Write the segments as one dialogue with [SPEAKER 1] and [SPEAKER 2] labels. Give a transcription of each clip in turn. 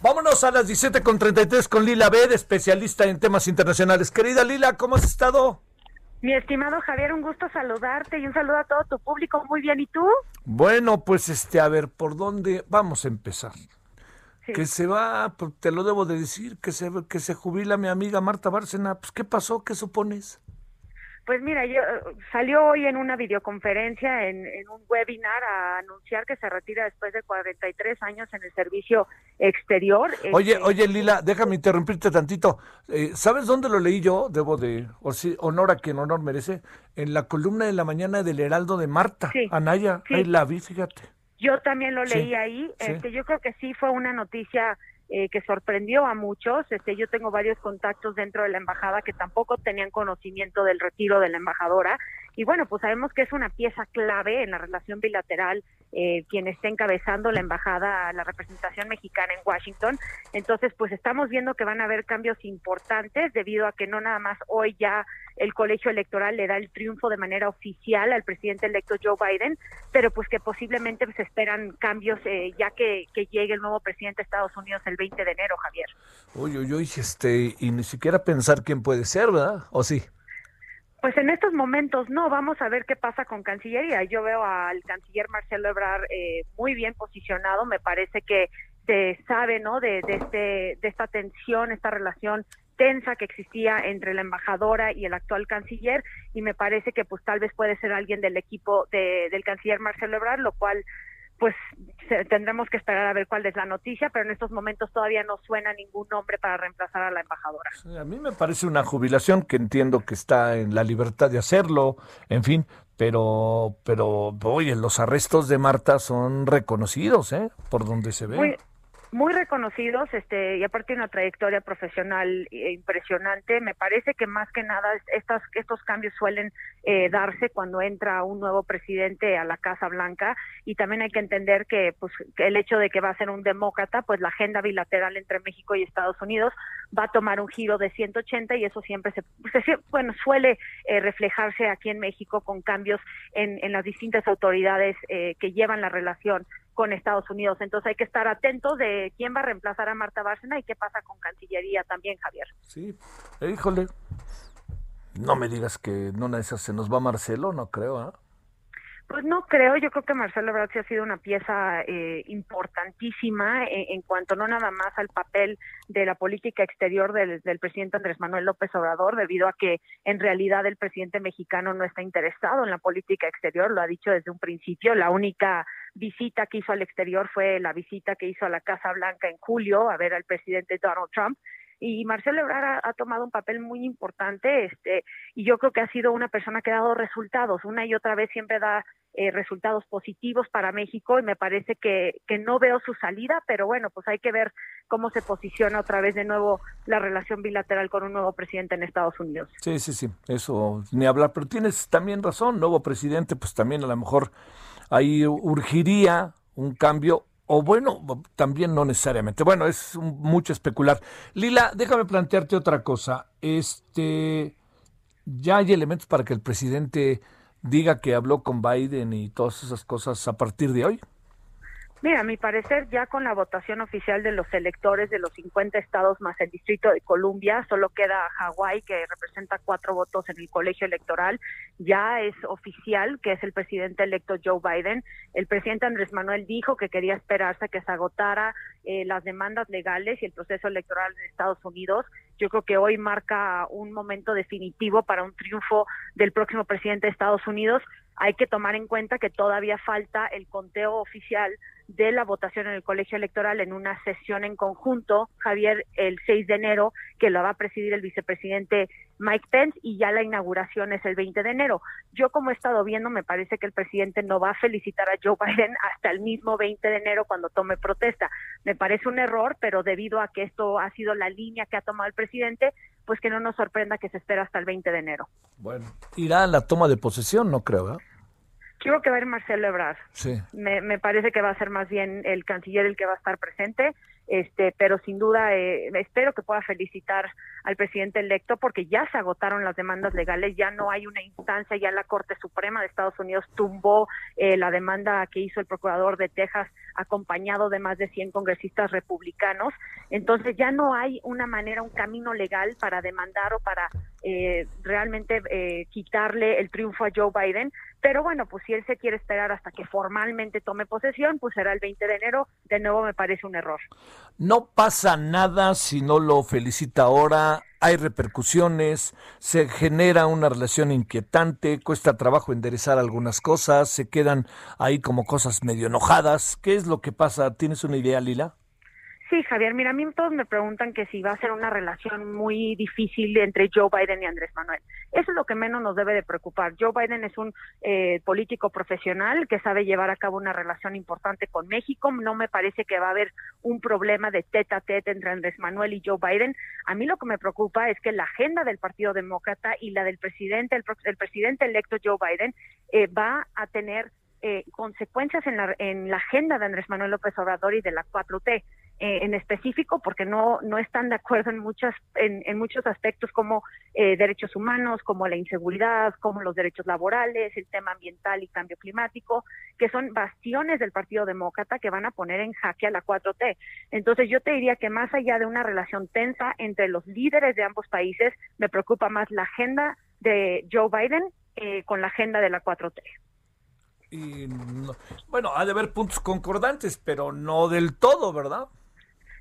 [SPEAKER 1] Vámonos a las 17 con 33 con Lila Bed, especialista en temas internacionales. Querida Lila, ¿cómo has estado?
[SPEAKER 2] Mi estimado Javier, un gusto saludarte y un saludo a todo tu público. Muy bien, ¿y tú?
[SPEAKER 1] Bueno, pues este, a ver, ¿por dónde vamos a empezar? Que se va, te lo debo de decir, que se, que se jubila mi amiga Marta Bárcena. Pues, ¿qué pasó? ¿Qué supones?
[SPEAKER 2] Pues mira, yo salió hoy en una videoconferencia, en, un webinar, a anunciar que se retira después de 43 años en el servicio exterior.
[SPEAKER 1] Oye,
[SPEAKER 2] Este,
[SPEAKER 1] oye, Lila, déjame interrumpirte tantito. Eh, ¿Sabes dónde lo leí yo? Debo de, o sí, honor a quien honor merece, en la columna de la mañana del Heraldo de Marta,
[SPEAKER 2] Sí,
[SPEAKER 1] Anaya.
[SPEAKER 2] sí.
[SPEAKER 1] Ahí la vi, fíjate.
[SPEAKER 2] Yo también lo leí ahí.
[SPEAKER 1] sí.
[SPEAKER 2] Este, yo creo que sí fue una noticia eh, que sorprendió a muchos. Este, yo tengo varios contactos dentro de la embajada que tampoco tenían conocimiento del retiro de la embajadora. Y bueno, pues sabemos que es una pieza clave en la relación bilateral eh, quien esté encabezando la embajada, la representación mexicana en Washington. Entonces, pues estamos viendo que van a haber cambios importantes debido a que no nada más hoy ya el colegio electoral le da el triunfo de manera oficial al presidente electo Joe Biden, pero pues que posiblemente se esperan cambios eh, ya que, que llegue el nuevo presidente de Estados Unidos el 20 de enero, Javier.
[SPEAKER 1] Uy, uy, este, y ni siquiera pensar quién puede ser, ¿verdad? ¿O sí?
[SPEAKER 2] Pues en estos momentos no, vamos a ver qué pasa con Cancillería. Yo veo al canciller Marcelo Ebrard eh, muy bien posicionado, me parece que se sabe, ¿no? De, de, este, de esta tensión, esta relación tensa que existía entre la embajadora y el actual canciller y me parece que pues tal vez puede ser alguien del equipo de, del canciller Marcelo Ebrard, lo cual pues se- tendremos que esperar a ver cuál es la noticia, pero en estos momentos todavía no suena ningún nombre para reemplazar a la embajadora.
[SPEAKER 1] Sí, A mí me parece una jubilación que entiendo que está en la libertad de hacerlo, en fin, pero, pero, oye, los arrestos de Marta son reconocidos, ¿eh? Por donde se ve.
[SPEAKER 2] muy muy reconocidos este y aparte una trayectoria profesional eh, impresionante. Me parece que más que nada es- estas estos cambios suelen eh, darse cuando entra un nuevo presidente a la Casa Blanca. Y también hay que entender que pues el hecho de que va a ser un demócrata pues la agenda bilateral entre México y Estados Unidos va a tomar un giro de 180 y eso siempre se, se- bueno suele eh, reflejarse aquí en México con cambios en, en las distintas autoridades eh, que llevan la relación con Estados Unidos. Entonces hay que estar atentos de quién va a reemplazar a Marta Bárcena y qué pasa con Cancillería también, Javier.
[SPEAKER 1] Sí, híjole. No me digas que no una de esas se nos va Marcelo, no creo, ¿ah?
[SPEAKER 2] Pues no creo, yo creo que Marcelo Ebrard sí ha sido una pieza eh, importantísima en, en cuanto no nada más al papel de la política exterior del, del presidente Andrés Manuel López Obrador, debido a que en realidad el presidente mexicano no está interesado en la política exterior, lo ha dicho desde un principio, la única visita que hizo al exterior fue la visita que hizo a la Casa Blanca en julio a ver al presidente Donald Trump y Marcelo Ebrard ha, ha, tomado un papel muy importante este y yo creo que ha sido una persona que ha dado resultados. Una y otra vez siempre da eh, resultados positivos para México y me parece que, que no veo su salida pero bueno pues hay que ver cómo se posiciona otra vez de nuevo la relación bilateral con un nuevo presidente en Estados Unidos.
[SPEAKER 1] Sí sí sí eso ni hablar pero tienes también razón nuevo presidente pues también a lo mejor ahí urgiría un cambio o bueno, también no necesariamente. Bueno, es mucho especular. Lila, déjame plantearte otra cosa. Este, ya hay elementos para que el presidente diga que habló con Biden y todas esas cosas a partir de hoy.
[SPEAKER 2] Mira, a mi parecer, ya con la votación oficial de los electores de los 50 estados más el Distrito de Columbia, solo queda Hawái, que representa cuatro votos en el colegio electoral. Ya es oficial que es el presidente electo Joe Biden. El presidente Andrés Manuel dijo que quería esperarse a que se agotara eh, las demandas legales y el proceso electoral en Estados Unidos. Yo creo que hoy marca un momento definitivo para un triunfo del próximo presidente de Estados Unidos. Hay que tomar en cuenta que todavía falta el conteo oficial de la votación en el colegio electoral en una sesión en conjunto, Javier, el 6 de enero, que la va a presidir el vicepresidente Mike Pence y ya la inauguración es el 20 de enero. Yo como he estado viendo, me parece que el presidente no va a felicitar a Joe Biden hasta el mismo 20 de enero cuando tome protesta. Me parece un error, pero debido a que esto ha sido la línea que ha tomado el presidente, pues que no nos sorprenda que se espera hasta el 20 de enero.
[SPEAKER 1] Bueno, irá a la toma de posesión, no creo, ¿eh?
[SPEAKER 2] Quiero que va a ir Marcelo Ebrard.
[SPEAKER 1] Sí.
[SPEAKER 2] Me, me parece que va a ser más bien el canciller el que va a estar presente este, pero sin duda eh, espero que pueda felicitar al presidente electo porque ya se agotaron las demandas legales, ya no hay una instancia, ya la Corte Suprema de Estados Unidos tumbó eh, la demanda que hizo el procurador de Texas acompañado de más de 100 congresistas republicanos, entonces ya no hay una manera, un camino legal para demandar o para eh, realmente quitarle el triunfo a Joe Biden, pero bueno, pues si él se quiere esperar hasta que formalmente tome posesión, pues será el 20 de enero, de nuevo me parece un error.
[SPEAKER 1] No pasa nada si no lo felicita ahora, hay repercusiones, se genera una relación inquietante, cuesta trabajo enderezar algunas cosas, se quedan ahí como cosas medio enojadas. ¿Qué es lo que pasa? ¿Tienes una idea, Lila?
[SPEAKER 2] Sí, Javier, mira, a mí todos me preguntan que si va a ser una relación muy difícil entre Joe Biden y Andrés Manuel. Eso es lo que menos nos debe de preocupar. Joe Biden es un eh, político profesional que sabe llevar a cabo una relación importante con México. No me parece que va a haber un problema de tete a tete entre Andrés Manuel y Joe Biden. A mí lo que me preocupa es que la agenda del Partido Demócrata y la del presidente, el, presidente electo Joe Biden, eh, va a tener eh, consecuencias en la, en la agenda de Andrés Manuel López Obrador y de la 4T. Eh, en específico porque no, no están de acuerdo en, muchas, en, muchos aspectos como eh, derechos humanos, como la inseguridad, como los derechos laborales, el tema ambiental y cambio climático, que son bastiones del Partido Demócrata que van a poner en jaque a la 4T. Entonces yo te diría que más allá de una relación tensa entre los líderes de ambos países, me preocupa más la agenda de Joe Biden eh, con la agenda de la 4T.
[SPEAKER 1] Y bueno, ha de haber puntos concordantes, pero no del todo, ¿verdad?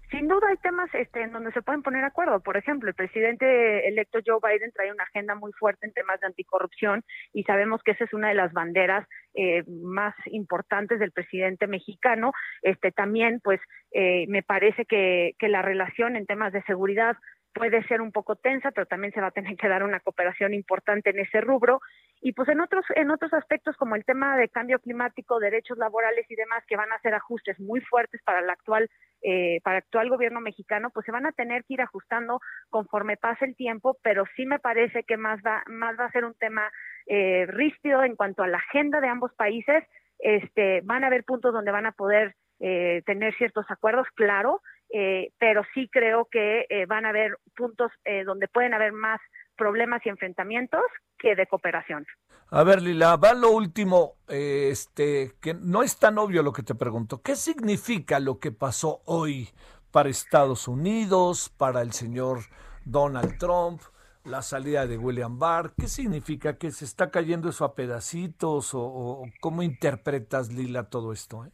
[SPEAKER 2] Sin duda hay temas este, en donde se pueden poner acuerdo. Por ejemplo, el presidente electo Joe Biden trae una agenda muy fuerte en temas de anticorrupción y sabemos que esa es una de las banderas eh, más importantes del presidente mexicano. Este, también, pues, eh, me parece que, que la relación en temas de seguridad puede ser un poco tensa, pero también se va a tener que dar una cooperación importante en ese rubro. Y pues en otros, en otros aspectos como el tema de cambio climático, derechos laborales y demás, que van a ser ajustes muy fuertes para el actual, eh, para el actual gobierno mexicano, pues se van a tener que ir ajustando conforme pase el tiempo, pero sí me parece que más va, más va a ser un tema eh, ríspido en cuanto a la agenda de ambos países. Este, van a haber puntos donde van a poder eh, tener ciertos acuerdos, claro, eh, pero sí creo que eh, van a haber puntos eh, donde pueden haber más problemas y enfrentamientos que de cooperación.
[SPEAKER 1] A ver, Lila, va lo último, este, que no es tan obvio lo que te pregunto. ¿Qué significa lo que pasó hoy para Estados Unidos, para el señor Donald Trump, la salida de William Barr? ¿Qué significa? ¿Que se está cayendo eso a pedacitos? ¿O, o cómo interpretas, Lila, todo esto? Eh?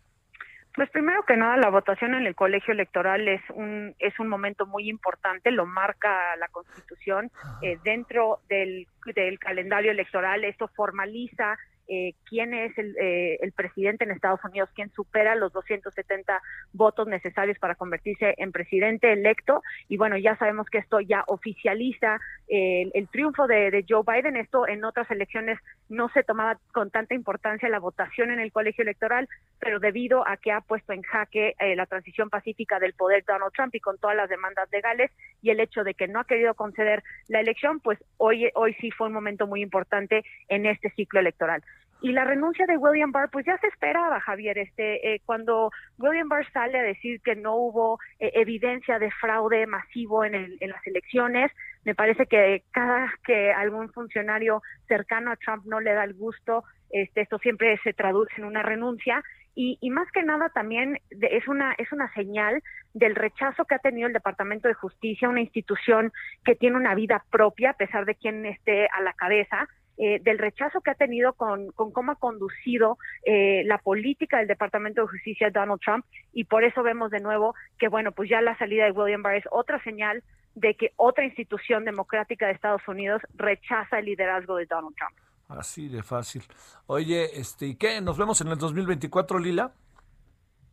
[SPEAKER 2] Pues primero que nada, la votación en el colegio electoral es un es un momento muy importante, lo marca la Constitución eh, dentro del, del calendario electoral. Esto formaliza eh, quién es el, eh, el, presidente en Estados Unidos, quién supera los 270 votos necesarios para convertirse en presidente electo. Y bueno, ya sabemos que esto ya oficializa el, el, triunfo de, de, Joe Biden. Esto en otras elecciones no se tomaba con tanta importancia la votación en el colegio electoral, pero debido a que ha puesto en jaque eh, la transición pacífica del poder Donald Trump y con todas las demandas legales y el hecho de que no ha querido conceder la elección, pues hoy, hoy sí fue un momento muy importante en este ciclo electoral. Y la renuncia de William Barr, pues ya se esperaba, Javier. Este, eh, cuando William Barr sale a decir que no hubo eh, evidencia de fraude masivo en, el, en las elecciones, me parece que cada que algún funcionario cercano a Trump no le da el gusto, este, esto siempre se traduce en una renuncia. Y, y, más que nada también es una es una señal del rechazo que ha tenido el Departamento de Justicia, una institución que tiene una vida propia a pesar de quien esté a la cabeza eh, del rechazo que ha tenido con, con cómo ha conducido eh, la política del Departamento de Justicia Donald Trump y por eso vemos de nuevo que bueno pues ya la salida de William Barr es otra señal de que otra institución democrática de Estados Unidos rechaza el liderazgo de Donald Trump.
[SPEAKER 1] Así de fácil. Oye, este, ¿y qué? ¿Nos vemos en el 2024, Lila?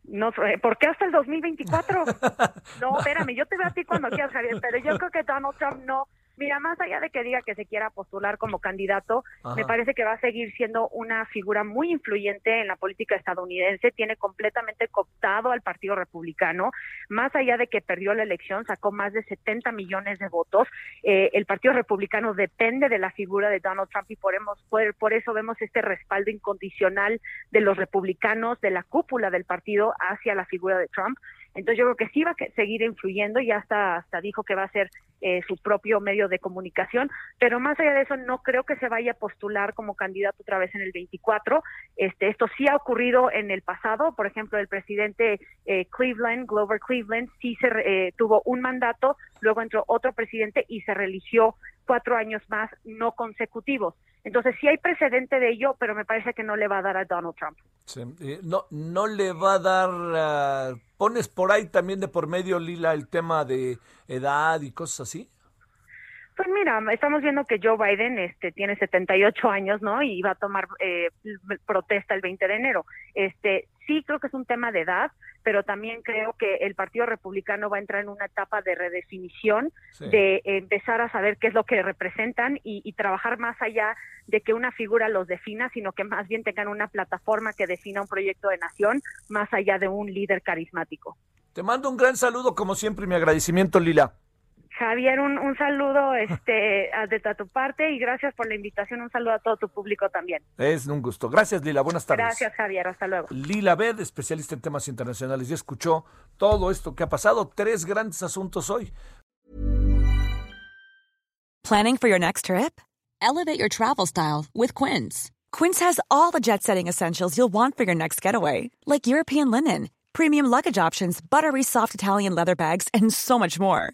[SPEAKER 2] No, eh, ¿por qué hasta el 2024? No, espérame, yo te veo a ti cuando quieras, Javier, pero yo creo que Donald Trump no, Mira, más allá de que diga que se quiera postular como candidato, me parece que va a seguir siendo una figura muy influyente en la política estadounidense. Tiene completamente cooptado al Partido Republicano. Más allá de que perdió la elección, sacó más de 70 millones de votos. Eh, el Partido Republicano depende de la figura de Donald Trump y por, por, por eso vemos este respaldo incondicional de los republicanos, de la cúpula del partido hacia la figura de Trump. Entonces yo creo que sí va a seguir influyendo y hasta, hasta dijo que va a ser eh, su propio medio de comunicación, pero más allá de eso no creo que se vaya a postular como candidato otra vez en el 24. Este, esto sí ha ocurrido en el pasado, por ejemplo, el presidente eh, Cleveland, Glover Cleveland, sí se eh, tuvo un mandato, luego entró otro presidente y se religió cuatro años más no consecutivos. Entonces sí hay precedente de ello, pero me parece que no le va a dar a Donald Trump.
[SPEAKER 1] no, no le va a dar, ah, pones por ahí también de por medio, Lila, el tema de edad y cosas así.
[SPEAKER 2] Pues mira, estamos viendo que Joe Biden este, tiene 78 años, ¿no? Y va a tomar eh, protesta el 20 de enero. Este, sí creo que es un tema de edad, pero también creo que el Partido Republicano va a entrar en una etapa de redefinición, de empezar a saber qué es lo que representan y, y, trabajar más allá de que una figura los defina, sino que más bien tengan una plataforma que defina un proyecto de nación, más allá de un líder carismático.
[SPEAKER 1] Te mando un gran saludo, como siempre, y mi agradecimiento, Lila.
[SPEAKER 2] Javier, un, un saludo este, de tu parte y gracias por la invitación. Un saludo a todo tu público también.
[SPEAKER 1] Es un gusto. Gracias, Lila. Buenas tardes.
[SPEAKER 2] Gracias, Javier. Hasta luego.
[SPEAKER 1] Lila Bed, especialista en temas internacionales. Ya escuchó todo esto que ha pasado. Tres grandes asuntos hoy.
[SPEAKER 3] ¿Planning for your next trip? Elevate your travel style with Quince. Quince has all the jet setting essentials you'll want for your next getaway, like European linen, premium luggage options, buttery soft Italian leather bags, and so much more